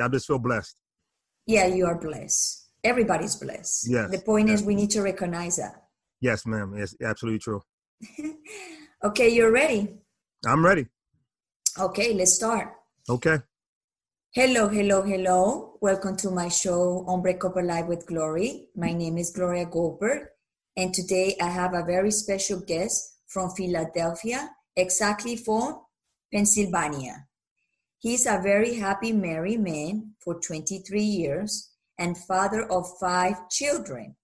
I just feel blessed. Yeah, you are blessed. Everybody's blessed. Yes. The point yes. is, we need to recognize that. Yes, ma'am. Yes, absolutely true. okay, you're ready. I'm ready. Okay, let's start. Okay. Hello, hello, hello. Welcome to my show, Unbreakable Life with Glory. My name is Gloria Goldberg, and today I have a very special guest from Philadelphia, exactly from Pennsylvania. He's a very happy married man for 23 years and father of five children,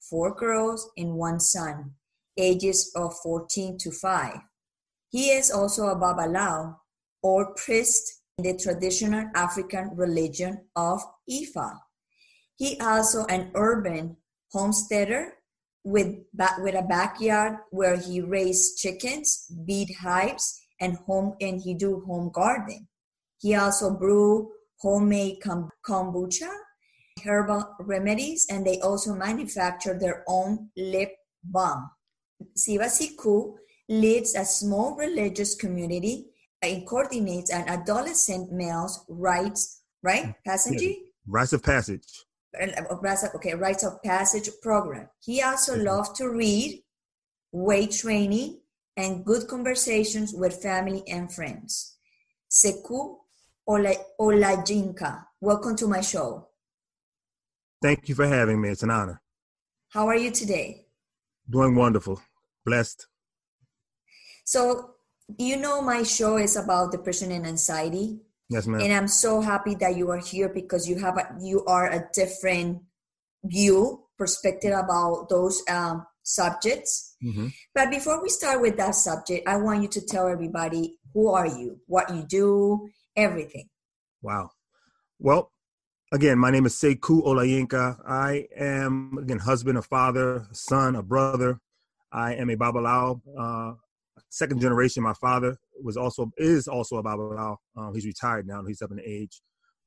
four girls and one son, ages of 14 to 5. He is also a Babalawo, or priest in the traditional African religion of Ifa. He also an urban homesteader with, with a backyard where he raised chickens, bead hives, and home and he do home garden. He also brew homemade kombucha, herbal remedies, and they also manufacture their own lip balm. Siva Sekou leads a small religious community and coordinates an adolescent male's rites, right? Passage? Yeah. Rites of passage. Okay, rites of passage program. He also mm-hmm. loves to read, weight training, and good conversations with family and friends. Sekou Olayinka, welcome to my show. Thank you for having me. It's an honor. How are you today? Doing wonderful. Blessed. So, you know, my show is about depression and anxiety. Yes, ma'am. And I'm so happy that you are here because you have a, you are a different view perspective about those um, subjects. Mm-hmm. But before we start with that subject, I want you to tell everybody who are you, what you do, everything. Wow. Well, again, my name is Sekou Olayinka. I am, again, husband, a father, a son, a brother. I am a Babalawo, uh, second generation. My father was also, is also a Babalawo. Um, he's retired now, he's up in age.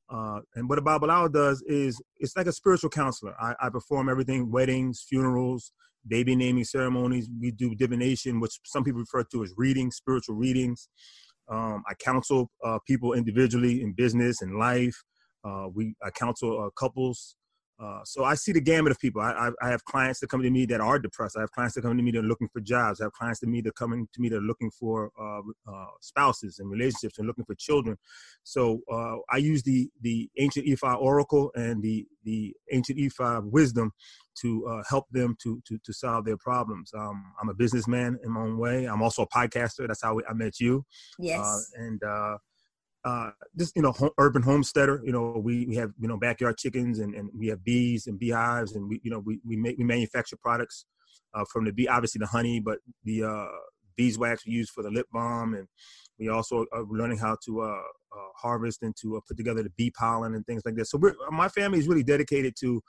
Uh, and what a Babalawo does is it's like a spiritual counselor. I, I perform everything weddings, funerals, baby naming ceremonies. We do divination, which some people refer to as readings, spiritual readings. Um, I counsel uh, people individually in business and life. Uh, we I counsel uh, couples. Uh, so I see the gamut of people. I, I, I, have clients that come to me that are depressed. I have clients that come to me that are looking for jobs. I have clients to me that are coming to me that are looking for uh, uh, spouses and relationships and looking for children. So I use the the ancient Ifa oracle and the the ancient Ifa wisdom to uh, help them to, to to solve their problems. Um, I'm a businessman in my own way. I'm also a podcaster. That's how we, I met you. Yes. Uh, and uh, just you know, urban homesteader. You know, we, we have you know backyard chickens and, and we have bees and beehives and we you know we we make we manufacture products uh, from the bee, obviously the honey, but the uh, beeswax we use for the lip balm and we also are learning how to uh, uh, harvest and to uh, put together the bee pollen and things like that. So my family is really dedicated to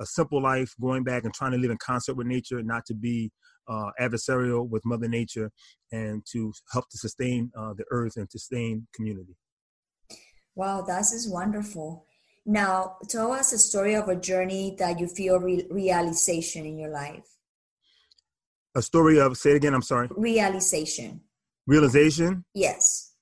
a simple life, going back and trying to live in concert with nature, not to be uh, adversarial with Mother Nature, and to help to sustain uh, the earth and to sustain community. Wow, that is wonderful. Now, tell us a story of a journey that you feel re- realization in your life. A story of, say it again, I'm sorry. Realization. Realization? Yes.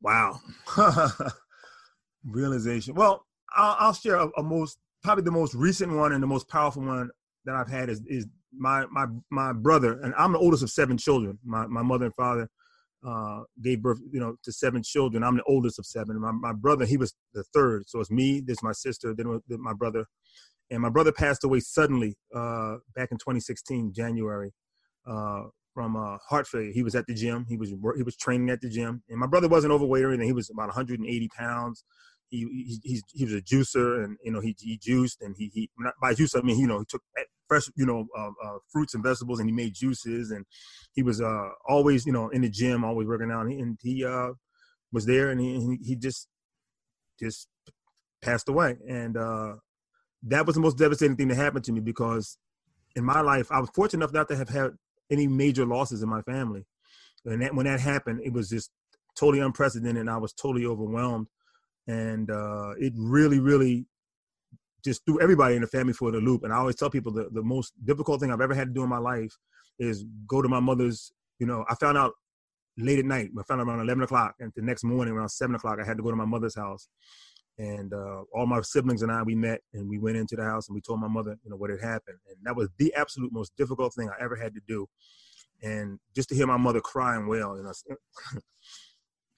Wow. Realization. Well, I'll, I'll share a, a most probably the most recent one and the most powerful one that I've had is is my my my brother, and I'm the oldest of seven children. My my mother and father uh, gave birth, you know, to seven children. I'm the oldest of seven. My my brother, he was the third. So it's me, there's my sister, then my brother, and my brother passed away suddenly uh, back in 2016 January. Uh, from uh, heart failure. He was at the gym. He was he was training at the gym, and my brother wasn't overweight or anything. He was about 180 pounds he he he was a juicer and you know he he juiced and he he by juice I mean you know he took fresh you know uh, uh, fruits and vegetables and he made juices and he was uh always you know in the gym always working out and he, and he uh was there and he he just just passed away. And uh that was the most devastating thing that happened to me because in my life I was fortunate enough not to have had any major losses in my family. And that when that happened it was just totally unprecedented and I was totally overwhelmed and uh, it really, really just threw everybody in the family for the loop. And I always tell people the, the most difficult thing I've ever had to do in my life is go to my mother's. You know, I found out late at night. I found out around eleven o'clock, and the next morning around seven o'clock, I had to go to my mother's house. And uh, all my siblings and I, we met and we went into the house and we told my mother, you know, what had happened. And that was the absolute most difficult thing I ever had to do. And just to hear my mother cry and you know,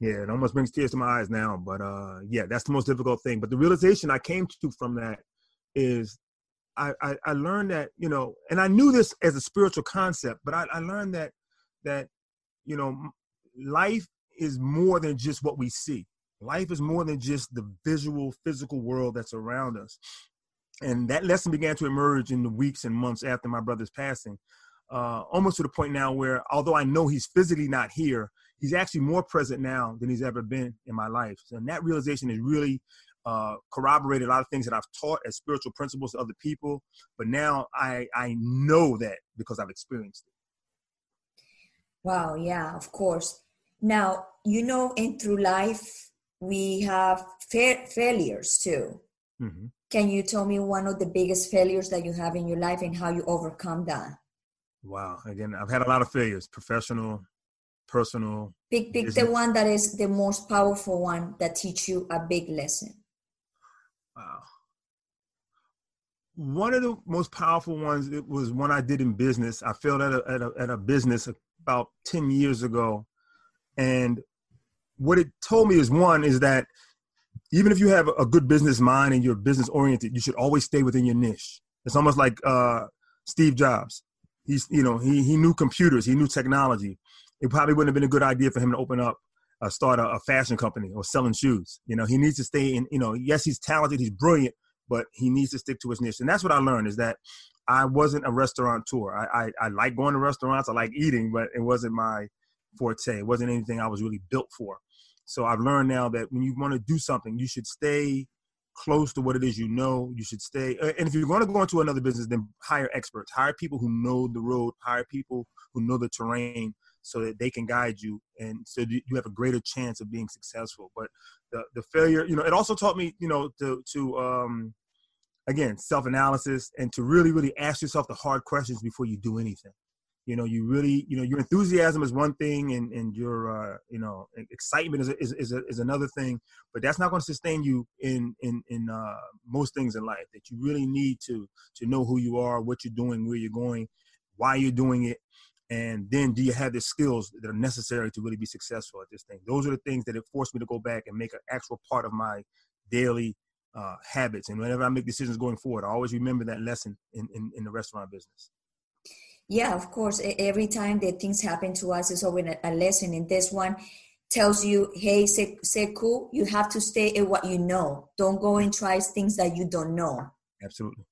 yeah, it almost brings tears to my eyes now. But uh, yeah, that's the most difficult thing. But the realization I came to from that is I, I, I learned that, you know, and I knew this as a spiritual concept, but I, I learned that, that, you know, life is more than just what we see life is more than just the visual physical world that's around us and that lesson began to emerge in the weeks and months after my brother's passing uh, almost to the point now where although i know he's physically not here he's actually more present now than he's ever been in my life and that realization has really uh, corroborated a lot of things that i've taught as spiritual principles to other people but now i i know that because i've experienced it wow yeah of course now you know in through life we have fa- failures too. Mm-hmm. Can you tell me one of the biggest failures that you have in your life and how you overcome that? Wow. Again, I've had a lot of failures, professional, personal. Pick, pick the one that is the most powerful one that teach you a big lesson. Wow. One of the most powerful ones it was one I did in business. I failed at a, at a, at a business about 10 years ago. And what it told me is one is that even if you have a good business mind and you're business oriented, you should always stay within your niche. It's almost like uh, Steve Jobs. He's you know he he knew computers, he knew technology. It probably wouldn't have been a good idea for him to open up, uh, start a, a fashion company or selling shoes. You know he needs to stay in. You know yes he's talented, he's brilliant, but he needs to stick to his niche. And that's what I learned is that I wasn't a restaurateur. I, I, I like going to restaurants, I like eating, but it wasn't my forte. It wasn't anything I was really built for. So I've learned now that when you want to do something, you should stay close to what it is you know. You should stay. Uh, and if you're going to go into another business, then hire experts, hire people who know the road, hire people who know the terrain so that they can guide you and so you have a greater chance of being successful. But the, the failure, you know, it also taught me, you know, to, to, um, again, self-analysis and to really, really ask yourself the hard questions before you do anything you know you really you know your enthusiasm is one thing and and your uh, you know excitement is, is is, is another thing but that's not going to sustain you in in in uh, most things in life that you really need to to know who you are what you're doing where you're going why you're doing it and then do you have the skills that are necessary to really be successful at this thing those are the things that have forced me to go back and make an actual part of my daily uh, habits and whenever i make decisions going forward i always remember that lesson in, in, in the restaurant business yeah, of course. Every time that things happen to us is always a lesson. And this one tells you, hey, Sekou, you have to stay at what you know. Don't go and try things that you don't know. Absolutely.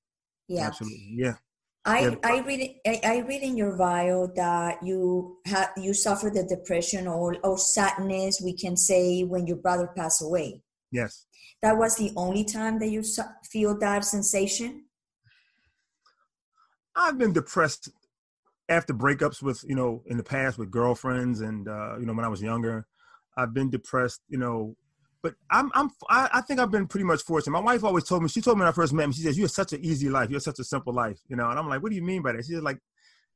Yeah. Absolutely. Yeah. I. I read I, I read in your bio that you have you suffered the depression or, or sadness we can say when your brother passed away. Yes. That was the only time that you feel that sensation. I've been depressed after breakups with you know in the past with girlfriends and uh, you know when I was younger, I've been depressed. You know, but I'm I'm I, I think I've been pretty much fortunate. My wife always told me she told me when I first met me she says you have such an easy life, you have such a simple life. You know, and I'm like, what do you mean by that? She's like,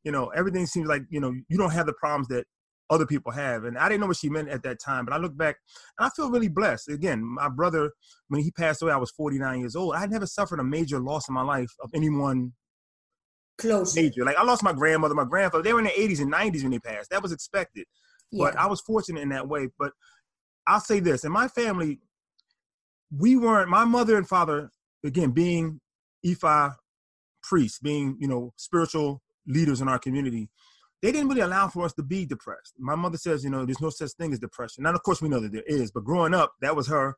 you know, everything seems like you know you don't have the problems that other people have. And I didn't know what she meant at that time, but I look back and I feel really blessed. Again, my brother, when he passed away, I was 49 years old. I never suffered a major loss in my life of anyone close major. Like I lost my grandmother, my grandfather. They were in the 80s and 90s when they passed. That was expected. Yeah. But I was fortunate in that way. But I'll say this: in my family, we weren't. My mother and father, again, being Ifa priests, being you know spiritual leaders in our community, they didn't really allow for us to be depressed. My mother says, you know, there's no such thing as depression. And of course, we know that there is. But growing up, that was her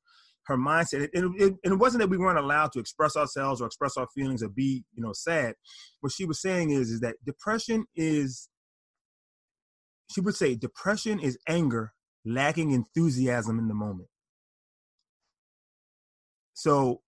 her mindset. It, it, it, wasn't that we weren't allowed to express ourselves or express our feelings or be, you know, sad. What she was saying is, is that depression is, she would say, depression is anger lacking enthusiasm in the moment. So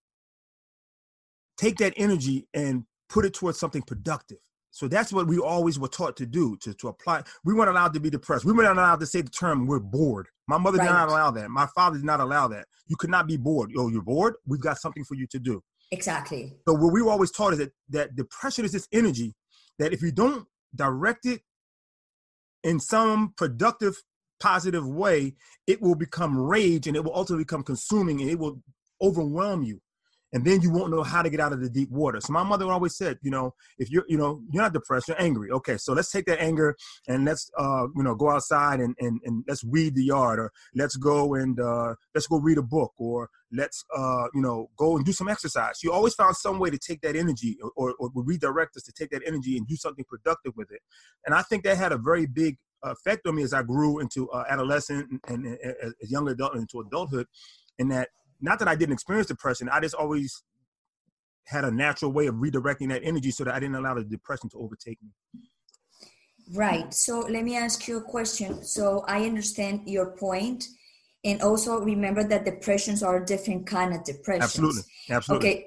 take that energy and put it towards something productive. So that's what we always were taught to do, to, to apply. We weren't allowed to be depressed. We weren't allowed to say the term, we're bored. My mother right. did not allow that. My father did not allow that. You could not be bored. Oh, you're bored? We've got something for you to do. Exactly. So what we were always taught is that, that depression is this energy that if you don't direct it in some productive, positive way, it will become rage and it will ultimately become consuming and it will overwhelm you and then you won't know how to get out of the deep water. So my mother always said, you know, if you're, you know, you're not depressed, you're angry. Okay, so let's take that anger and let's, uh, you know, go outside and and, and let's weed the yard, or let's go and uh, let's go read a book, or let's, uh, you know, go and do some exercise. She always found some way to take that energy, or, or, or redirect us to take that energy and do something productive with it. And I think that had a very big effect on me as I grew into uh, adolescent and, and, and as young adult into adulthood, in that not that I didn't experience depression, I just always had a natural way of redirecting that energy so that I didn't allow the depression to overtake me. Right. So let me ask you a question. So I understand your point, and also remember that depressions are different kind of depressions. Absolutely. Absolutely. Okay.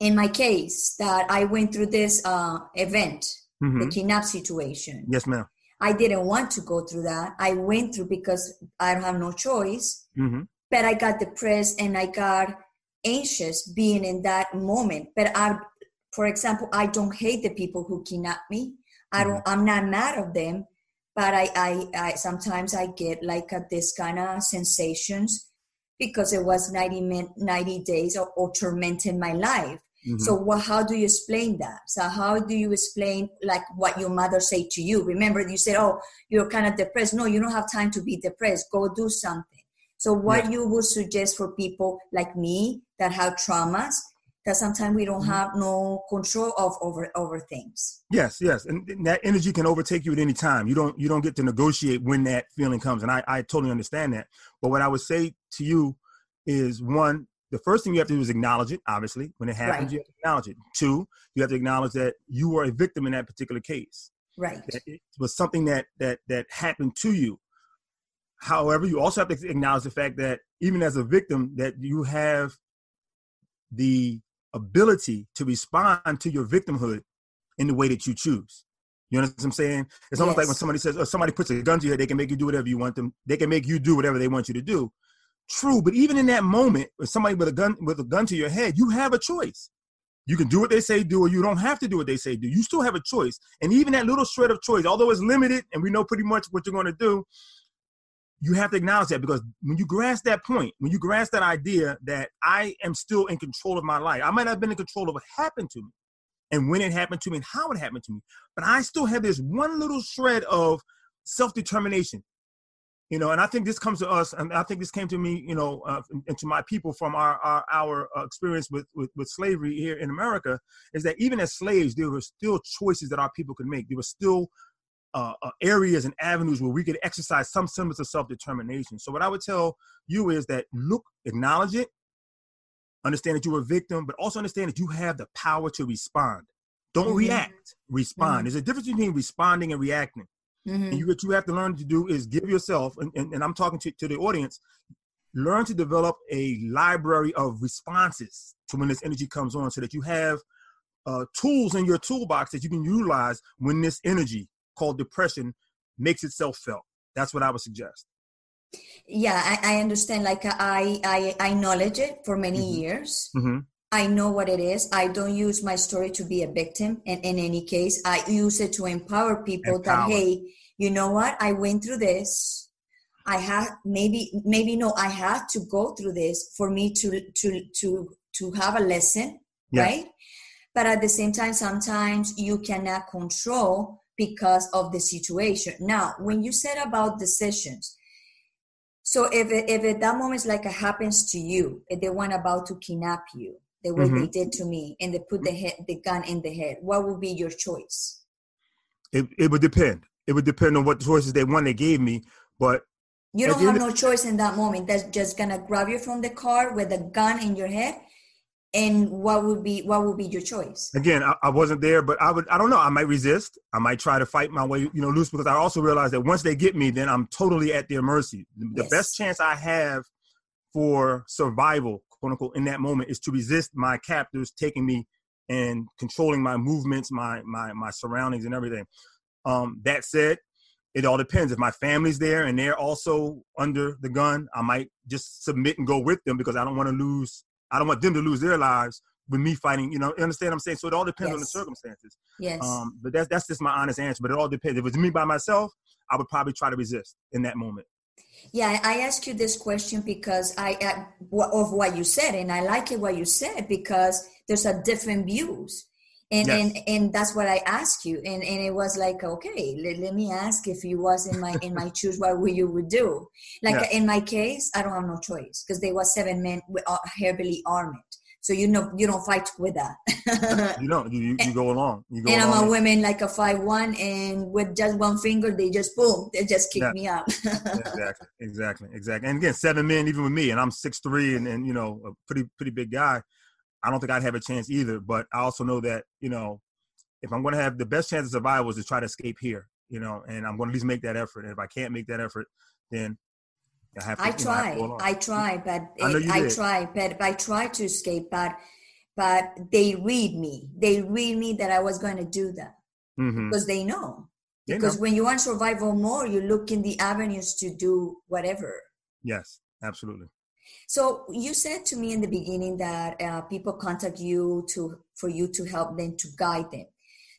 In my case, that I went through this uh, event, mm-hmm. the kidnap situation. Yes, ma'am. I didn't want to go through that. I went through because I don't have no choice. Mm-hmm but I got depressed and I got anxious being in that moment. But I, for example, I don't hate the people who kidnap me. I don't. Mm-hmm. I'm not mad of them, but I, I, I sometimes I get like a, this kind of sensations because it was 90, 90 days or, or tormenting my life. Mm-hmm. So what, how do you explain that? So how do you explain like what your mother said to you? Remember you said, oh, you're kind of depressed. No, you don't have time to be depressed. Go do something. So what yeah. you would suggest for people like me that have traumas that sometimes we don't mm-hmm. have no control of over over things. Yes, yes, and that energy can overtake you at any time. You don't you don't get to negotiate when that feeling comes, and I I totally understand that. But what I would say to you is one. The first thing you have to do is acknowledge it. Obviously, when it happens, right. you have to acknowledge it. Two, you have to acknowledge that you were a victim in that particular case. Right. That it was something that that that happened to you However, you also have to acknowledge the fact that even as a victim, that you have the ability to respond to your victimhood in the way that you choose. You understand what I'm saying? It's almost yes. like when somebody says, or somebody puts a gun to your head, they can make you do whatever you want them. They can make you do whatever they want you to do. True, but even in that moment, with somebody with a gun with a gun to your head, you have a choice. You can do what they say do, or you don't have to do what they say do. You still have a choice. And even that little shred of choice, although it's limited and we know pretty much what you're going to do, you have to acknowledge that because when you grasp that point, when you grasp that idea that I am still in control of my life, I might not have been in control of what happened to me and when it happened to me and how it happened to me, but I still have this one little shred of self determination. You know, and I think this comes to us, and I think this came to me, you know, uh, and to my people from our our, our uh, experience with, with with slavery here in America, is that even as slaves, there were still choices that our people could make. There were still uh, uh, areas and avenues where we could exercise some semblance of self-determination. So what I would tell you is that look, acknowledge it, understand that you're a victim, but also understand that you have the power to respond. Don't mm-hmm. react, respond. Mm-hmm. There's a difference between responding and reacting. Mm-hmm. And you, what you have to learn to do is give yourself, and, and, and I'm talking to, to the audience, learn to develop a library of responses to when this energy comes on so that you have uh, tools in your toolbox that you can utilize when this energy called depression makes itself felt. That's what I would suggest. Yeah, I, I understand. Like I, I, I acknowledge it for many mm-hmm. years. Mm-hmm. I know what it is. I don't use my story to be a victim. And in any case, I use it to empower people empower. that, hey, you know what? I went through this. I had maybe, maybe no, I had to go through this for me to, to, to, to have a lesson, right? But at the same time, sometimes you cannot control because of the situation. Now, when you said about decisions, so if it, if at that moment like it happens to you, if they want about to kidnap you, the way mm-hmm. they did to me, and they put the head, the gun in the head, what would be your choice? It it would depend. It would depend on what choices they want they gave me, but you don't have no choice in that moment. That's just gonna grab you from the car with a gun in your head and what would be what would be your choice again I, I, wasn't there but i would i don't know i might resist i might try to fight my way you know loose because i also realize that once they get me then i'm totally at their mercy the yes. best chance i have for survival quote unquote in that moment is to resist my captors taking me and controlling my movements my my my surroundings and everything um that said it all depends if my family's there and they're also under the gun i might just submit and go with them because i don't want to lose I don't want them to lose their lives with me fighting. You know, you understand what I'm saying? So it all depends yes. on the circumstances. Yes. Um, but that's that's just my honest answer. But it all depends. If it's me by myself, I would probably try to resist in that moment. Yeah, I ask you this question because I, I of what you said, and I like it what you said because there's a different views, and yes. and and that's what I asked you, and and it was like okay, let, let me ask if you was in my in my shoes, what would you would do? Like yeah. in my case, I don't have no choice because there was seven men uh, heavily armed. So you know you don't fight with that. you don't. You, you go along. You go and along. I'm a woman like a five one, and with just one finger, they just boom, they just kick yeah. me out. exactly, exactly, exactly. And again, seven men, even with me, and I'm six three, and, and you know a pretty pretty big guy. I don't think I'd have a chance either. But I also know that you know if I'm going to have the best chance of survival is to try to escape here, you know, and I'm going to at least make that effort. And if I can't make that effort, then I, to, I try, know, I, I try, but I, it, I try, but I try to escape, but but they read me. They read me that I was going to do that mm-hmm. because they know. They because know. when you want survival more, you look in the avenues to do whatever. Yes, absolutely. So you said to me in the beginning that uh, people contact you to for you to help them to guide them.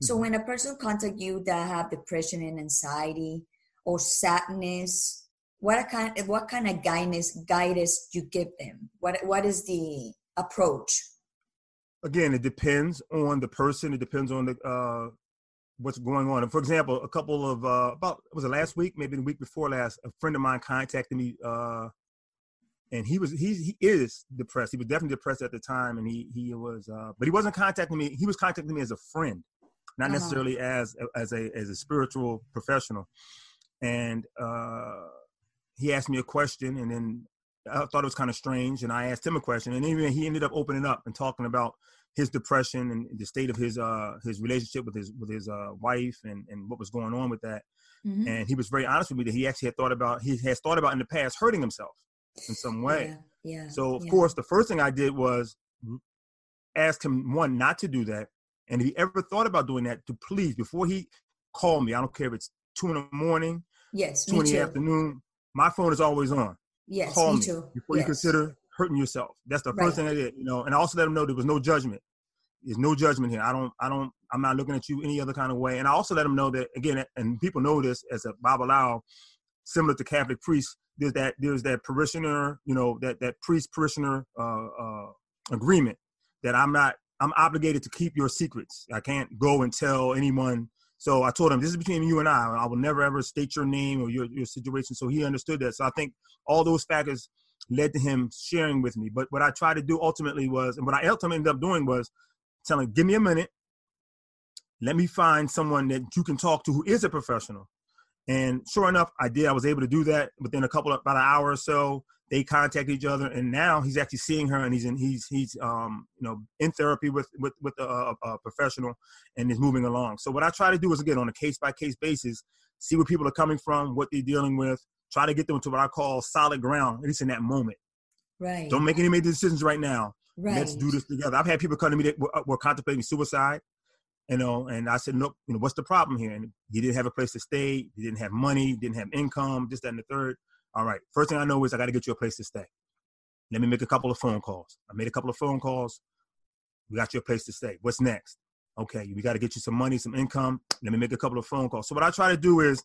So mm-hmm. when a person contact you that have depression and anxiety or sadness what kind what kind of guidance guidance you give them? What what is the approach? Again it depends on the person. It depends on the uh what's going on. And for example a couple of uh about was it last week? Maybe the week before last a friend of mine contacted me uh and he was he he is depressed. He was definitely depressed at the time and he he was uh but he wasn't contacting me. He was contacting me as a friend not uh-huh. necessarily as as a as a spiritual professional. And uh he asked me a question and then I thought it was kind of strange and I asked him a question and even he ended up opening up and talking about his depression and the state of his uh his relationship with his with his uh wife and and what was going on with that mm-hmm. and he was very honest with me that he actually had thought about he has thought about in the past hurting himself in some way yeah, yeah so of yeah. course the first thing I did was ask him one not to do that and if he ever thought about doing that to please before he called me I don't care if it's two in the morning yes two in the afternoon my phone is always on. Yes, Call me, me too. before yes. you consider hurting yourself. That's the first right. thing I did, you know. And I also let them know there was no judgment. There's no judgment here. I don't, I don't, I'm not looking at you any other kind of way. And I also let them know that again, and people know this as a Babalawo, similar to Catholic priests. There's that, there's that parishioner, you know, that that priest parishioner uh, uh, agreement that I'm not, I'm obligated to keep your secrets. I can't go and tell anyone so I told him, this is between you and I. I will never ever state your name or your, your situation. So he understood that. So I think all those factors led to him sharing with me. But what I tried to do ultimately was, and what I ultimately ended up doing was telling, give me a minute. Let me find someone that you can talk to who is a professional. And sure enough, I did. I was able to do that within a couple of about an hour or so they contact each other and now he's actually seeing her and he's in he's he's um you know in therapy with with with a, a professional and is moving along so what i try to do is again on a case by case basis see where people are coming from what they're dealing with try to get them to what i call solid ground at least in that moment right don't make any major decisions right now right. let's do this together i've had people come to me that were, were contemplating suicide you know, and I said, look, you know, what's the problem here? And he didn't have a place to stay, he didn't have money, didn't have income, just that and the third. All right. First thing I know is I got to get you a place to stay. Let me make a couple of phone calls. I made a couple of phone calls. We got you a place to stay. What's next? Okay, we got to get you some money, some income. Let me make a couple of phone calls. So what I try to do is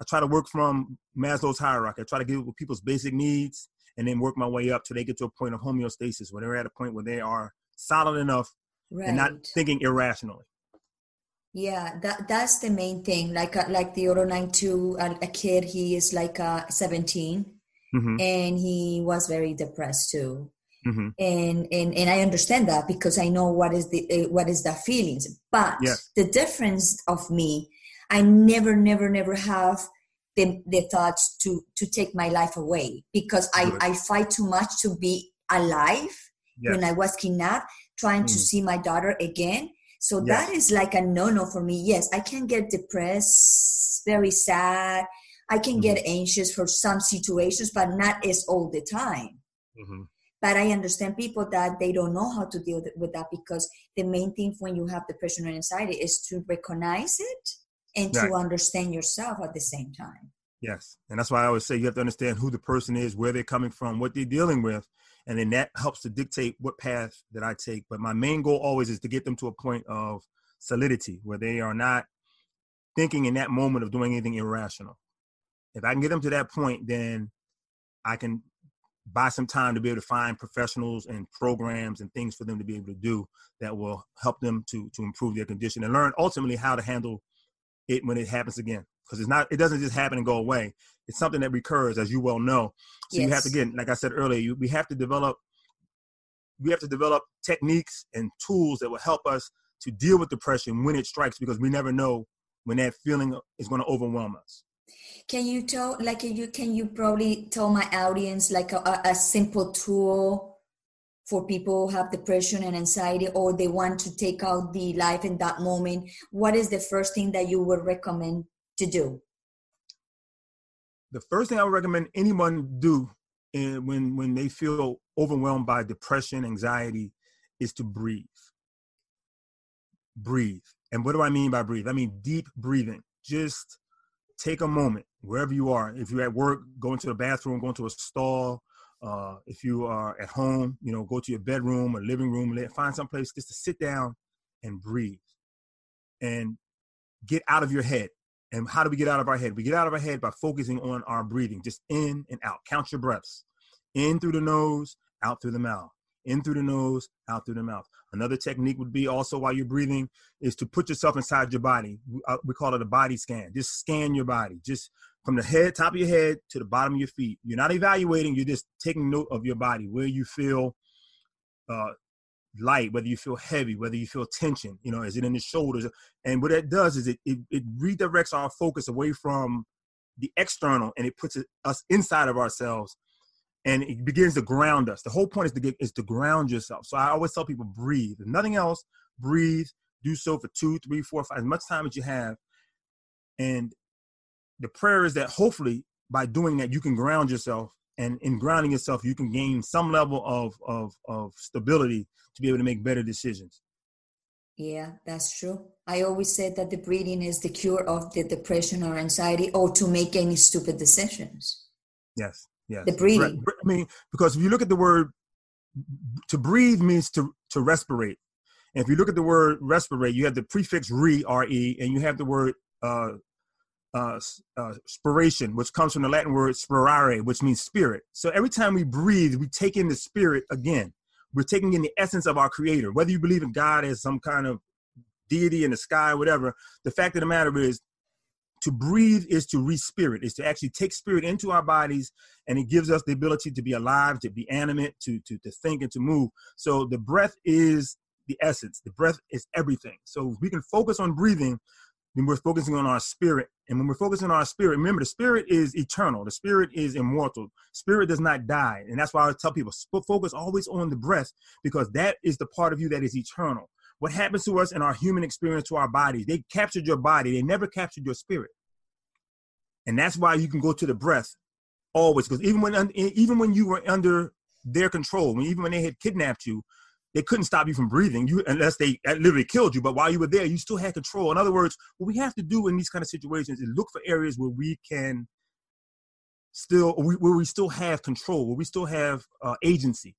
I try to work from Maslow's hierarchy. I try to give people's basic needs and then work my way up till they get to a point of homeostasis, where they're at a point where they are solid enough right. and not thinking irrationally. Yeah, that that's the main thing. Like uh, like the Oro nine two, a, kid, he is like uh, 17 mm-hmm. and he was very depressed too. Mm-hmm. And, and and I understand that because I know what is the uh, what is the feelings. But yes. the difference of me, I never never never have the, the thoughts to to take my life away because I I fight too much to be alive when I was kidnapped, trying mm. to see my daughter again so that is like a no no for me. Yes, I can get depressed, very sad. I can mm-hmm. get anxious for some situations, but not as all the time. Mm-hmm. But I understand people that they don't know how to deal with that because the main thing when you have depression or anxiety is to recognize it and right. to understand yourself at the same time. Yes. And that's why I always say you have to understand who the person is, where they're coming from, what they're dealing with, and then that helps to dictate what path that I take. But my main goal always is to get them to a point of solidity where they are not thinking in that moment of doing anything irrational. If I can get them to that point, then I can buy some time to be able to find professionals and programs and things for them to be able to do that will help them to to improve their condition and learn ultimately how to handle it when it happens again because it's not it doesn't just happen and go away it's something that recurs as you well know. So yes. you have to get like i said earlier you, we have to develop we have to develop techniques and tools that will help us to deal with depression when it strikes because we never know when that feeling is going to overwhelm us. Can you tell like you can you probably tell my audience like a, a simple tool for people who have depression and anxiety or they want to take out the life in that moment? What is the first thing that you would recommend to do the first thing i would recommend anyone do in, when when they feel overwhelmed by depression anxiety is to breathe breathe and what do i mean by breathe i mean deep breathing just take a moment wherever you are. If you're at work, go into the bathroom, go into a stall. Uh, if you are at home, you know, go to your bedroom or living room, find some place just to sit down and breathe and get out of your head. And how do we get out of our head? We get out of our head by focusing on our breathing, just in and out. Count your breaths in through the nose, out through the mouth in through the nose, out through the mouth. Another technique would be also while you're breathing is to put yourself inside your body. We, uh, call it a body scan. Just scan your body, just from the head, top of your head to the bottom of your feet. You're not evaluating, you're just taking note of your body, where you feel uh, light, whether you feel heavy, whether you feel tension, you know, is it in the shoulders? And what that does is it, it, it redirects our focus away from the external and it puts it, us inside of ourselves and it begins to ground us. The whole point is to get is to ground yourself. So I always tell people breathe. If nothing else, breathe. Do so for two, three, four, five, as much time as you have. And the prayer is that hopefully by doing that you can ground yourself, and in grounding yourself you can gain some level of of of stability to be able to make better decisions. Yeah, that's true. I always said that the breathing is the cure of the depression or anxiety, or to make any stupid decisions. Yes. Yes. The breathing. I mean, because if you look at the word to breathe means to to respirate. And if you look at the word respirate, you have the prefix re, R-E, and you have the word uh, uh, uh, spiration, which comes from the Latin word spirare, which means spirit. So every time we breathe, we take in the spirit again. We're taking in the essence of our creator. Whether you believe in God as some kind of deity in the sky, whatever, the fact of the matter is to breathe is to respirit is to actually take spirit into our bodies and it gives us the ability to be alive to be animate to to, to think and to move so the breath is the essence the breath is everything so we can focus on breathing then we're focusing on our spirit. And when we're focusing on our spirit remember the spirit is eternal. The spirit is immortal. Spirit does not die. And that's why i tell people focus always on the breath because that is the part of you that is eternal. What happens to us in our human experience to our bodies. They captured your body, they never captured your spirit. And that's why you can go to the breath always, because even when even when you were under their control, even when they had kidnapped you, they couldn't stop you from breathing, you unless they literally killed you. But while you were there, you still had control. In other words, what we have to do in these kind of situations is look for areas where we can still where we still have control, where we still have uh, agency.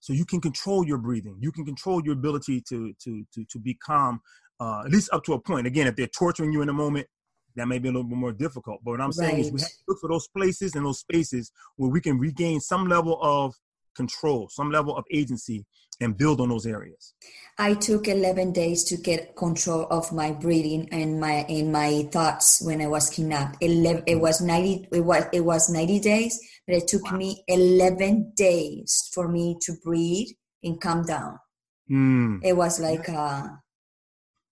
So you can control your breathing. You can control your ability to to to, to be calm uh, at least up to a point. Again if they're torturing you in a moment that may be a little bit more difficult. But what i'm saying is we have to look for those places and those spaces where we can regain some level of control some level of agency and build on those areas i took 11 days to get control of my breathing and my in my thoughts when i was kidnapped 11, it was 90 it was it was 90 days but it took wow. me 11 days for me to breathe and calm down. Mm. It was like uh,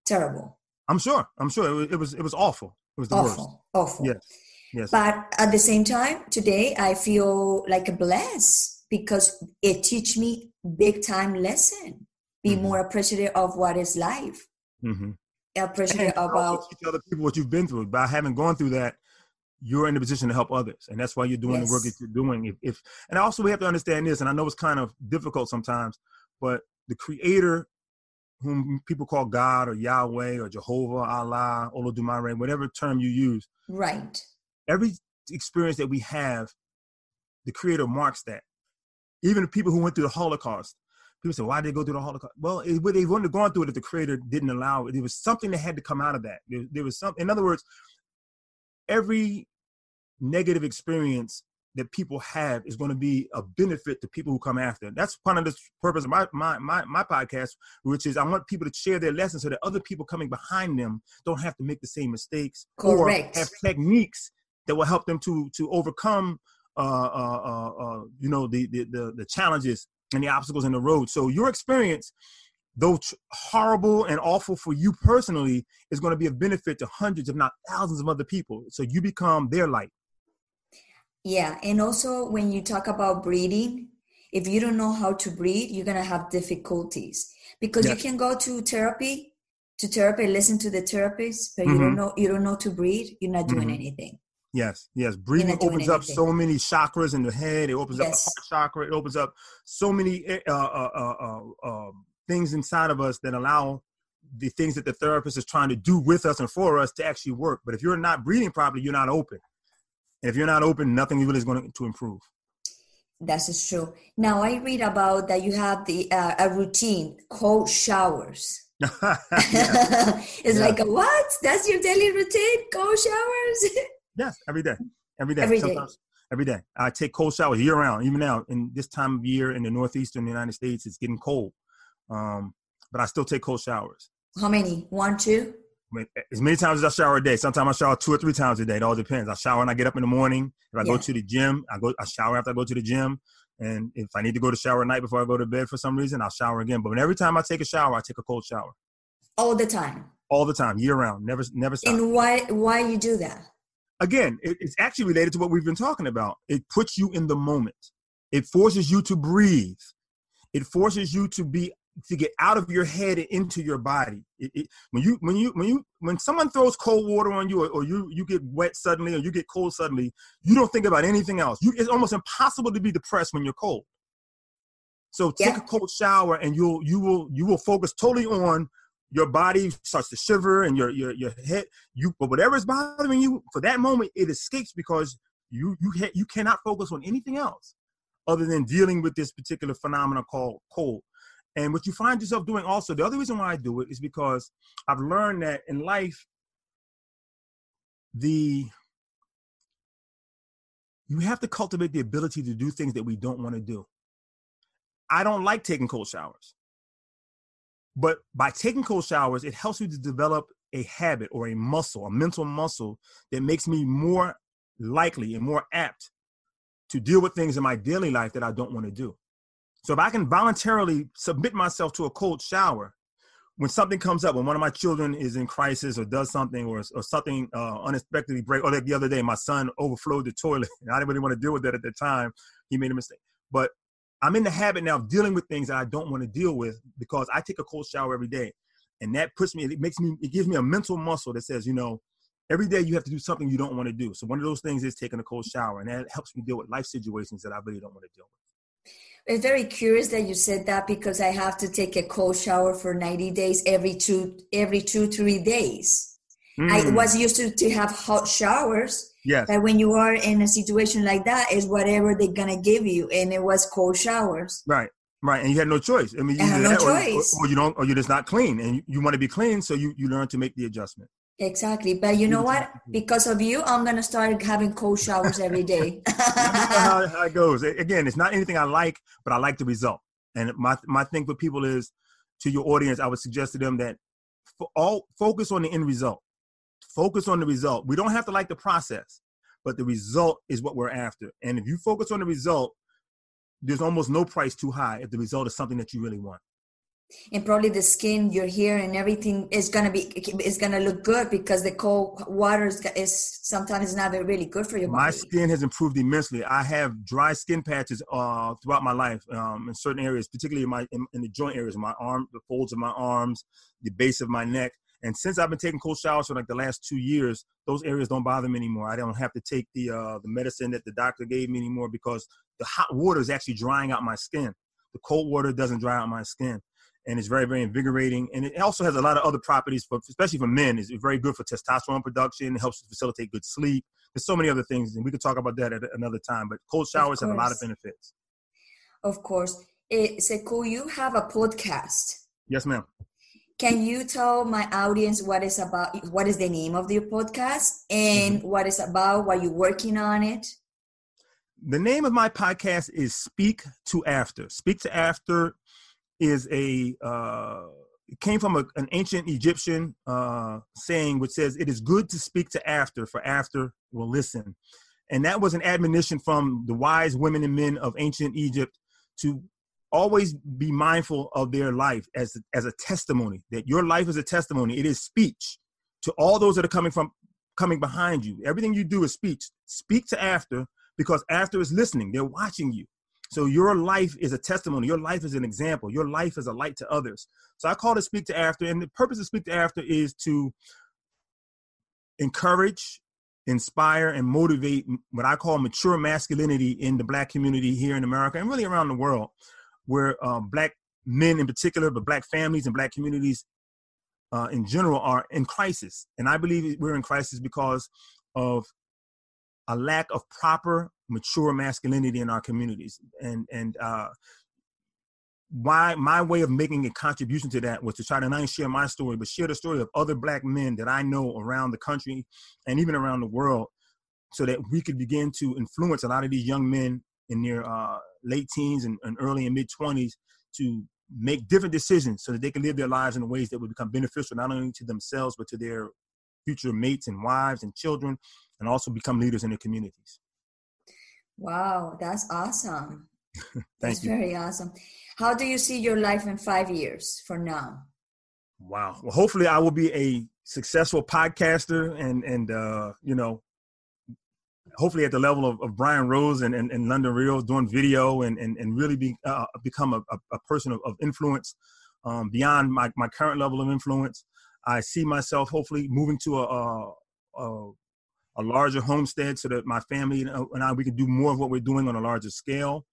terrible. I'm sure. I'm sure it was. It was, it was awful. It was the awful, worst. Awful. Yes. Yes. But at the same time, today I feel like a bless because it teach me big time lesson. Be mm-hmm. more appreciative of what is life. Mm-hmm. Appreciative about teach other people what you've been through. By having gone through that, you're in a position to help others and that's why you're doing yes. the work that you're doing if, if and also we have to understand this and i know it's kind of difficult sometimes but the creator whom people call god or yahweh or jehovah allah olodumare whatever term you use right every experience that we have the creator marks that even the people who went through the holocaust people say why did they go through the holocaust well it, they wouldn't have gone through it if the creator didn't allow it there was something that had to come out of that there, there was something in other words every negative experience that people have is going to be a benefit to people who come after. That's part of the purpose of my, my my my podcast, which is I want people to share their lessons so that other people coming behind them don't have to make the same mistakes Correct. or have techniques that will help them to to overcome you know the, the the the challenges and the obstacles in the road. So your experience though horrible and awful for you personally, is going to be a benefit to hundreds, if not thousands, of other people. So you become their light. Yeah, and also when you talk about breathing, if you don't know how to breathe, you're gonna have difficulties because Yes. you can go to therapy, to therapy, listen to the therapist, but you don't Mhm. know you don't know to breathe. You're not doing Mhm. anything. Yes, yes. Breathing opens up so many chakras in the head. It opens up the heart chakra. It opens up so many uh, uh, uh, uh, um, things inside of us that allow the things that the therapist is trying to do with us and for us to actually work. But if you're not breathing properly, you're not open. And if you're not open, nothing really is going to improve. That is true. Now I read about that you have the uh, a routine, cold showers. It's Yeah. like what? That's your daily routine, cold showers. Yes, every day. Every day. Every day. Sometimes every day. I take cold showers year round. Even now, in this time of year in the northeastern United States, it's getting cold. Um, but I still take cold showers. How many? One, two. As many times as I shower a day. Sometimes I shower two or three times a day. It all depends. I shower when I get up in the morning. If I go to the gym, I go. I shower after I go to the gym. And if I need to go to shower at night before I go to bed for some reason, I'll shower again. But when every time I take a shower, I take a cold shower All the time. all the time, year round. Never, never stop. And why why you do that? Again, it, it's actually related to what we've been talking about. It puts you in the moment. It forces you to breathe. It forces you to be to get out of your head and into your body. It, it, when you when you when you when someone throws cold water on you, or, or you you get wet suddenly, or you get cold suddenly, you don't think about anything else. You, it's almost impossible to be depressed when you're cold. So take Yeah. a cold shower, and you'll you will you will focus totally on your body starts to shiver and your your your head you but whatever is bothering you for that moment it escapes because you you ha- you cannot focus on anything else other than dealing with this particular phenomenon called cold. And what you find yourself doing also the other reason why i do it is because i've learned that in life the you have to cultivate the ability to do things that we don't want to do. I don't like taking cold showers but by taking cold showers, it helps me to develop a habit or a muscle, a mental muscle that makes me more likely and more apt to deal with things in my daily life that I don't want to do. So if I can voluntarily submit myself to a cold shower, when something comes up, when one of my children is in crisis or does something or, or something uh, unexpectedly break, or like the other day, my son overflowed the toilet and I didn't really want to deal with that at the time. He made a mistake. But I'm in the habit now of dealing with things that I don't want to deal with because I take a cold shower every day. And that puts me, it makes me, it gives me a mental muscle that says, you know, every day you have to do something you don't want to do. So one of those things is taking a cold shower. And that helps me deal with life situations that I really don't want to deal with. It's very curious that you said that because I have to take a cold shower for 90 days every two every two, three days. I Mm, was used to, to have hot showers, yes. but when you are in a situation like that, is whatever they're gonna give you, and it was cold showers. Right. Right. And you had no choice. I mean, I had no that or- choice. Or, or you don't, or you're just not clean and you, you want to be clean. So you, you learn to make the adjustment. Exactly, but you know what? Because of you, I'm gonna start having cold showers every day. How, how it goes. Again, it's not anything I like, but I like the result. And my my thing for people is, to your audience, I would suggest to them that for all focus on the end result. Focus on the result. We don't have to like the process, but the result is what we're after. And if you focus on the result, there's almost no price too high if the result is something that you really want. and probably the skin, your hair, and everything is gonna be is gonna look good because the cold water is, is sometimes not really good for your My body. skin has improved immensely. I have dry skin patches uh, throughout my life um, in certain areas, particularly in my in, in the joint areas, my arm, the folds of my arms, the base of my neck. And since I've been taking cold showers for like the last two years, those areas don't bother me anymore. I don't have to take the uh, the medicine that the doctor gave me anymore because the hot water is actually drying out my skin. The cold water doesn't dry out my skin, and it's very very invigorating. And it also has a lot of other properties, for, especially for men. It's very good for testosterone production. It helps to facilitate good sleep. There's so many other things, and we could talk about that at another time. But cold showers have a lot of benefits. Of course, eh, Sekou, you have a podcast. Yes, ma'am. Can you tell my audience what is about? What is the name of your podcast and Mm-hmm. what is about? Why you're working on it? the name of my podcast is Speak to After. Speak to After is a uh, it came from a, an ancient Egyptian uh, saying which says, "It is good to speak to after, for after will listen." And that was an admonition from the wise women and men of ancient Egypt to always be mindful of their life as as a testimony. That your life is a testimony. It is speech to all those that are coming from coming behind you. Everything you do is speech. Speak to after because after is listening. They're watching you. So your life is a testimony. Your life is an example. Your life is a light to others. So I call it Speak to After. And the purpose of Speak to After is to encourage, inspire, and motivate what I call mature masculinity in the black community here in America and really around the world, where uh, black men in particular, but black families and black communities uh, in general are in crisis. And I believe we're in crisis because of a lack of proper mature masculinity in our communities and and uh why my way of making a contribution to that was to try to not share my story but share the story of other black men that i know around the country and even around the world so that we could begin to influence a lot of these young men in their uh, late teens and, and early and mid 20s to make different decisions so that they can live their lives in ways that would become beneficial not only to themselves but to their future mates and wives and children and also become leaders in their communities. Wow, that's awesome. Thank that's you. very awesome. How do you see your life in five years from now? Wow. Well, hopefully, I will be a successful podcaster, and and uh, you know, hopefully at the level of, of Brian Rose and, and, and London Real, doing video, and and, and really be uh, become a, a, person of, of influence um, beyond my, my current level of influence. I see myself hopefully moving to a, a, a a larger homestead so that my family and I we can do more of what we're doing on a larger scale.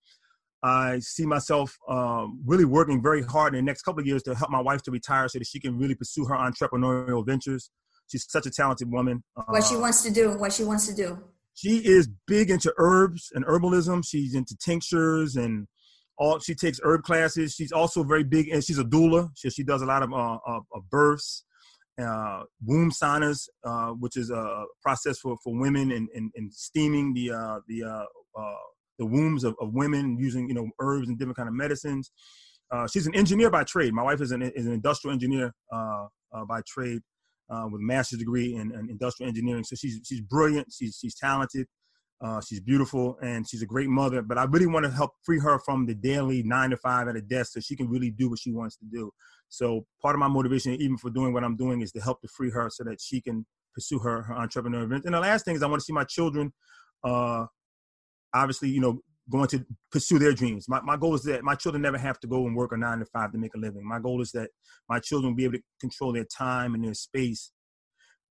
I see myself um, really working very hard in the next couple of years to help my wife to retire so that she can really pursue her entrepreneurial ventures. She's such a talented woman. What she uh, wants to do, what she wants to do. She is big into herbs and herbalism. She's into tinctures and all. She takes herb classes. She's also very big, and she's a doula. She, she does a lot of, uh, of, of births uh, womb saunas, uh, which is a process for, for women and, and, and steaming the uh, the uh, uh, the wombs of, of women using you know herbs and different kind of medicines. Uh, she's an engineer by trade. My wife is an is an industrial engineer by trade with a master's degree in, in, industrial engineering. So she's she's brilliant. She's she's talented. Uh, she's beautiful and she's a great mother, but I really want to help free her from the daily nine to five at a desk so she can really do what she wants to do. So part of my motivation, even for doing what I'm doing, is to help to free her so that she can pursue her, her entrepreneurial. And the last thing is I want to see my children, uh, obviously, you know, going to pursue their dreams. My, my goal is that my children never have to go and work a nine to five to make a living. My goal is that my children will be able to control their time and their space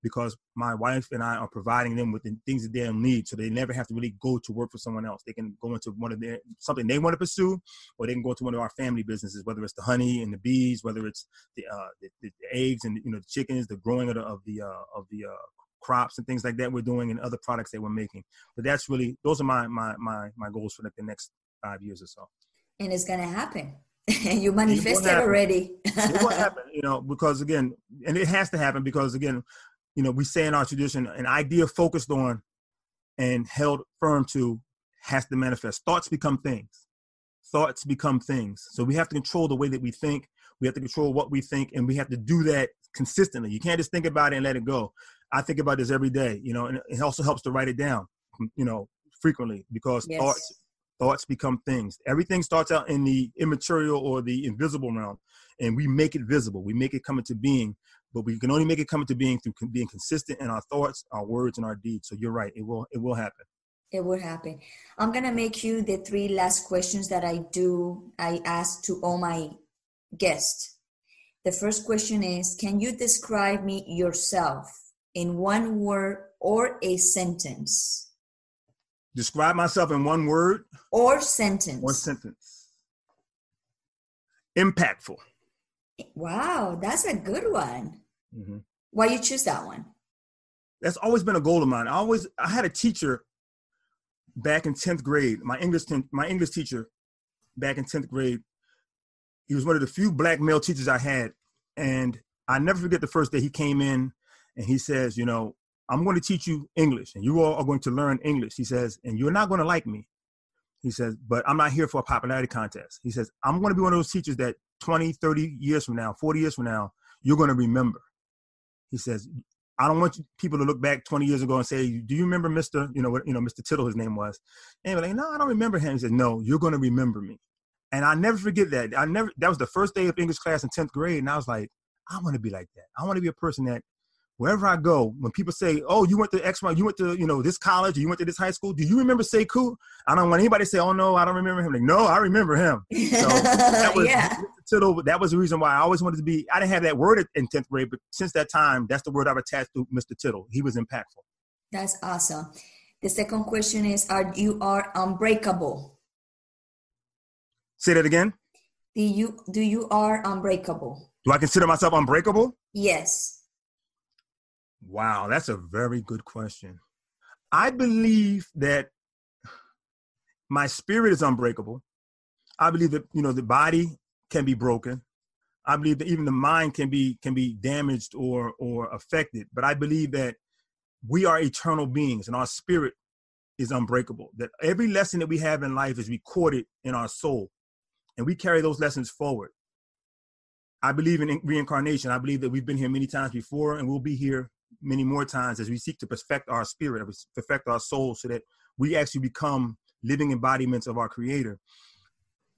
because my wife and I are providing them with the things that they need, so they never have to really go to work for someone else. They can go into one of their something they want to pursue, or they can go into one of our family businesses, whether it's the honey and the bees, whether it's the uh, the, the, eggs and you know the chickens, the growing of the of the, uh, of the uh, crops and things like that we're doing, and other products that we're making. But that's really those are my my my my goals for like the next five years or so. And it's gonna happen. you manifested it already. it will happen, you know, because again, and it has to happen because again, you know, we say in our tradition, an idea focused on and held firm to has to manifest. Thoughts become things. Thoughts become things. So we have to control the way that we think. We have to control what we think, and we have to do that consistently. You can't just think about it and let it go. I think about this every day, you know, and it also helps to write it down, you know, frequently because yes. thoughts thoughts become things. Everything starts out in the immaterial or the invisible realm, and we make it visible. We make it come into being but we can only make it come into being through being consistent in our thoughts, our words, and our deeds. So you're right; it will it will happen. It will happen. I'm gonna make you the three last questions that I do. I ask to all my guests. The first question is: Can you describe me yourself in one word or a sentence? Describe myself in one word or sentence. Or sentence. Impactful. Wow, that's a good one. Mm-hmm. Why you choose that one? That's always been a goal of mine. I always I had a teacher back in tenth grade. My English ten, my English teacher back in tenth grade. He was one of the few black male teachers I had, and I never forget the first day he came in and he says, you know, I'm going to teach you English, and you all are going to learn English. He says, and you're not going to like me, He says, but I'm not here for a popularity contest. He says, I'm going to be one of those teachers that 20, 30 years from now, 40 years from now, you're going to remember. He says, I don't want people to look back 20 years ago and say, "Do you remember Mr. You know what? You know Mr. Tittle, his name was." And like, "No, I don't remember him." He said, "No, you're going to remember me." And I never forget that. I never. That was the first day of English class in 10th grade, and I was like, "I want to be like that. I want to be a person that wherever I go, when people say, "Oh, you went to X, you went to you know this college, or you went to this high school," do you remember Sekou? I don't want anybody to say, "Oh no, I don't remember him." Like, no, I remember him. So that was yeah. That was the reason why I always wanted to be. I didn't have that word in tenth grade, but since that time, that's the word I've attached to Mr. Tittle. He was impactful. That's awesome. The second question is: Are you are unbreakable? Say that again. Do you do you are unbreakable? Do I consider myself unbreakable? Yes. Wow, that's a very good question. I believe that my spirit is unbreakable. I believe that you know the body can be broken. I believe that even the mind can be can be damaged or or affected. But I believe that we are eternal beings and our spirit is unbreakable. That every lesson that we have in life is recorded in our soul, and we carry those lessons forward. I believe in reincarnation. I believe that we've been here many times before, and we'll be here many more times as we seek to perfect our spirit, perfect our soul, so that we actually become living embodiments of our Creator.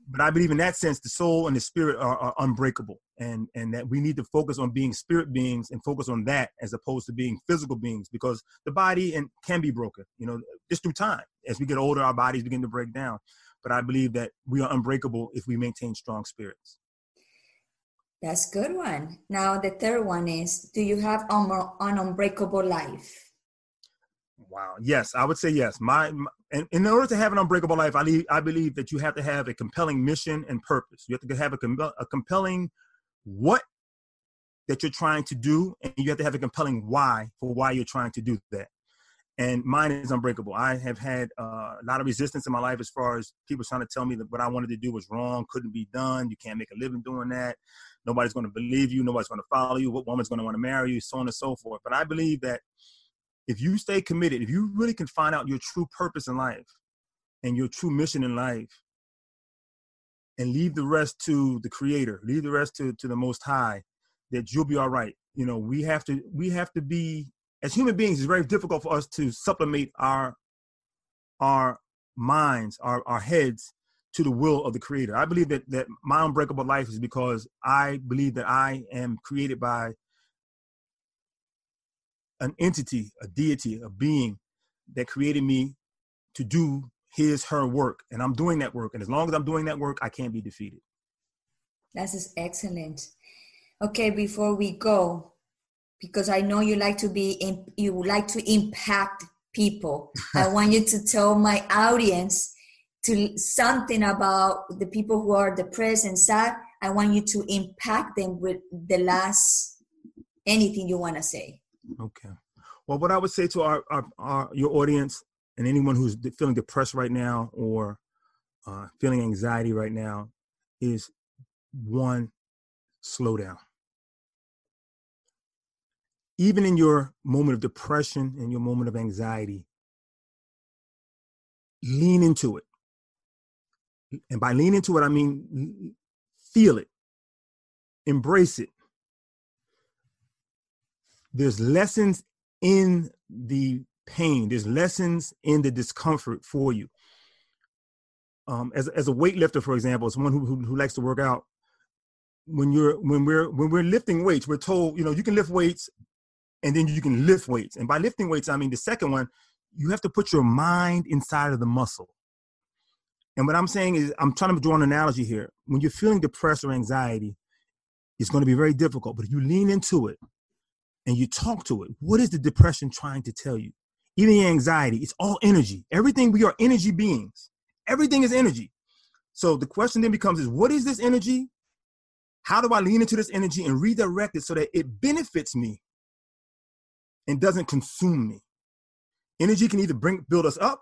But I believe in that sense, the soul and the spirit are, are unbreakable, and and that we need to focus on being spirit beings and focus on that as opposed to being physical beings, because the body and can be broken. You know, just through time. As we get older, our bodies begin to break down. But I believe that we are unbreakable if we maintain strong spirits. That's good one. Now the third one is: Do you have an unbreakable life? Wow. Yes, I would say yes. My, my and in order to have an unbreakable life, I, leave, I believe that you have to have a compelling mission and purpose. You have to have a, a compelling what that you're trying to do, and you have to have a compelling why for why you're trying to do that. And mine is unbreakable. I have had uh, a lot of resistance in my life as far as people trying to tell me that what I wanted to do was wrong, couldn't be done. You can't make a living doing that. Nobody's going to believe you. Nobody's going to follow you. What woman's going to want to marry you, so on and so forth. But I believe that if you stay committed, if you really can find out your true purpose in life and your true mission in life, and leave the rest to the creator, leave the rest to, to the most high, that you'll be all right. You know, we have to we have to be as human beings, it's very difficult for us to supplement our our minds, our, our heads to the will of the creator. I believe that that my unbreakable life is because I believe that I am created by an entity, a deity, a being that created me to do his, her work. And I'm doing that work. And as long as I'm doing that work, I can't be defeated. That's excellent. Okay, before we go, because I know you like to be, in, you like to impact people. I want you to tell my audience to something about the people who are depressed and sad. I want you to impact them with the last anything you want to say. Okay. Well, what I would say to our, our, our your audience and anyone who's feeling depressed right now or uh, feeling anxiety right now is one, slow down. Even in your moment of depression and your moment of anxiety, lean into it. And by lean into it, I mean feel it, embrace it, there's lessons in the pain there's lessons in the discomfort for you. Um, as, as a weightlifter for example someone who, who, who likes to work out when you're when we're when we're lifting weights we're told you know you can lift weights and then you can lift weights. And by lifting weights i mean the second one you have to put your mind inside of the muscle and what i'm saying is i'm trying to draw an analogy here when you're feeling depressed or anxiety it's going to be very difficult but if you lean into it and you talk to it, what is the depression trying to tell you? Even anxiety, it's all energy. Everything, we are energy beings. Everything is energy. So the question then becomes is what is this energy? How do I lean into this energy and redirect it so that it benefits me and doesn't consume me? Energy can either bring build us up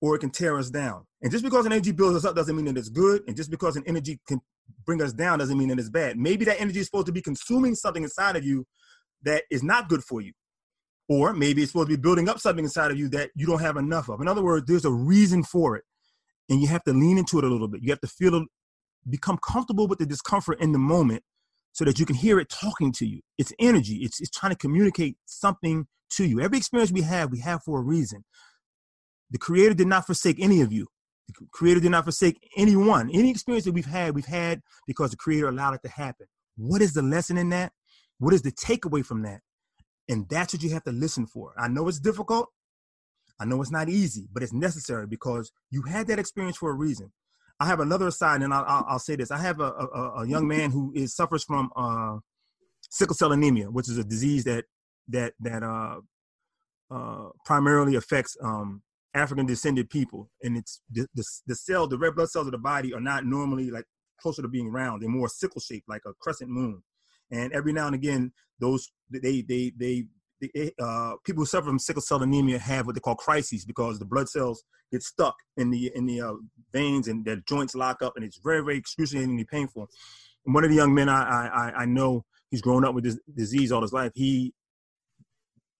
or it can tear us down. And just because an energy builds us up doesn't mean that it's good. And just because an energy can bring us down doesn't mean that it's bad. Maybe that energy is supposed to be consuming something inside of you that is not good for you. Or maybe it's supposed to be building up something inside of you that you don't have enough of. In other words, there's a reason for it. and you have to lean into it a little bit. You have to feel, become comfortable with the discomfort in the moment so that you can hear it talking to you. It's energy, it's, it's trying to communicate something to you. Every experience we have, we have for a reason. The Creator did not forsake any of you. The Creator did not forsake anyone. Any experience that we've had, we've had because the Creator allowed it to happen. What is the lesson in that? What is the takeaway from that? And that's what you have to listen for. I know it's difficult. I know it's not easy, but it's necessary because you had that experience for a reason. I have another aside, and I'll, I'll, say this: I have a, a, a, young man who is suffers from uh, sickle cell anemia, which is a disease that that that uh, uh, primarily affects um, African descended people, and it's the, the the cell, the red blood cells of the body are not normally like closer to being round; they're more sickle shaped, like a crescent moon. And every now and again, those they they they uh, people who suffer from sickle cell anemia have what they call crises because the blood cells get stuck in the in the uh, veins and their joints lock up, and it's very very excruciatingly painful. And one of the young men I I, I know he's grown up with this disease all his life. He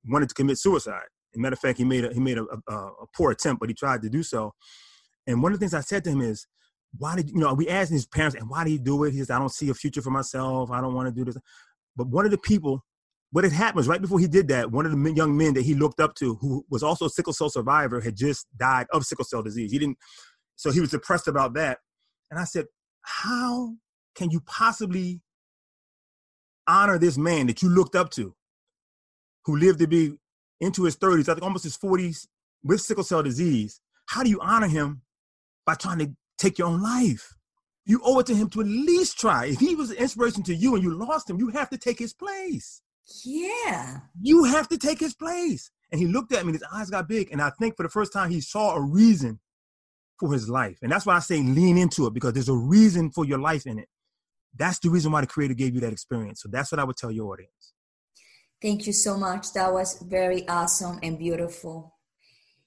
wanted to commit suicide. Matter of fact, he made a he made a, a, a poor attempt, but he tried to do so. And one of the things I said to him is, why did you know we asked his parents and why did he do it? He says i don't see a future for myself. I don't want to do this but one of the people what had happened was right before he did that one of the young men that he looked up to who was also a sickle cell survivor had just died of sickle cell disease. He didn't so he was depressed about that. And i said how can you possibly honor this man that you looked up to who lived to be into his 30s i think almost his 40s with sickle cell disease how do you honor him by trying to take your own life. You owe it to him to at least try. If he was an inspiration to you and you lost him, you have to take his place. Yeah. You have to take his place. And he looked at me, and his eyes got big. And I think for the first time, he saw a reason for his life. And that's why I say lean into it because there's a reason for your life in it. That's the reason why the creator gave you that experience. So that's what I would tell your audience. Thank you so much. That was very awesome and beautiful.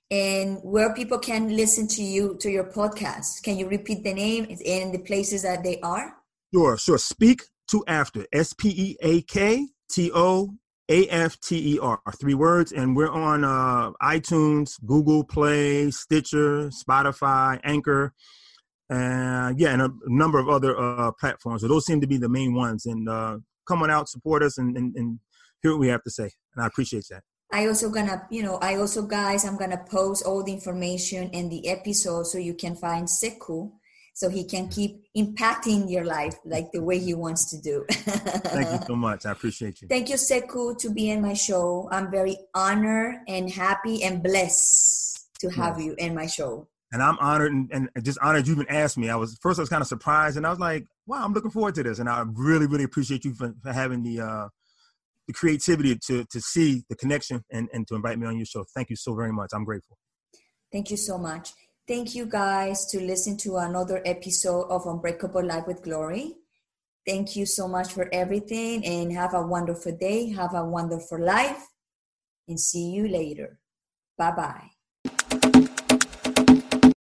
And where people can listen to you to your podcast? Can you repeat the name and the places that they are? Sure sure. Speak to after. S-p-e-a-k-t-o-a-f-t-e-r three words. And we're on uh, itunes google play stitcher spotify anchor. And yeah and a number of other uh, platforms. So those seem to be the main ones. And uh, come on out support us and, and, and hear what we have to say and i appreciate that I also gonna, you know, I also guys, I'm gonna post all the information in the episode so you can find Sekou so he can keep impacting your life like the way he wants to do. Thank you so much. I appreciate you. Thank you, Sekou, to be in my show. I'm very honored and happy and blessed to have yes. you in my show. And I'm honored and, and just honored you even asked me. I was first I was kind of surprised and I was like, wow, I'm looking forward to this. And I really, really appreciate you for, for having the uh the creativity to to see the connection and and to invite me on your show. Thank you so very much. I'm grateful. Thank you so much. Thank you guys to listen to another episode of Unbreakable Life with Glory. Thank you so much for everything and have a wonderful day. Have a wonderful life and see you later. Bye bye.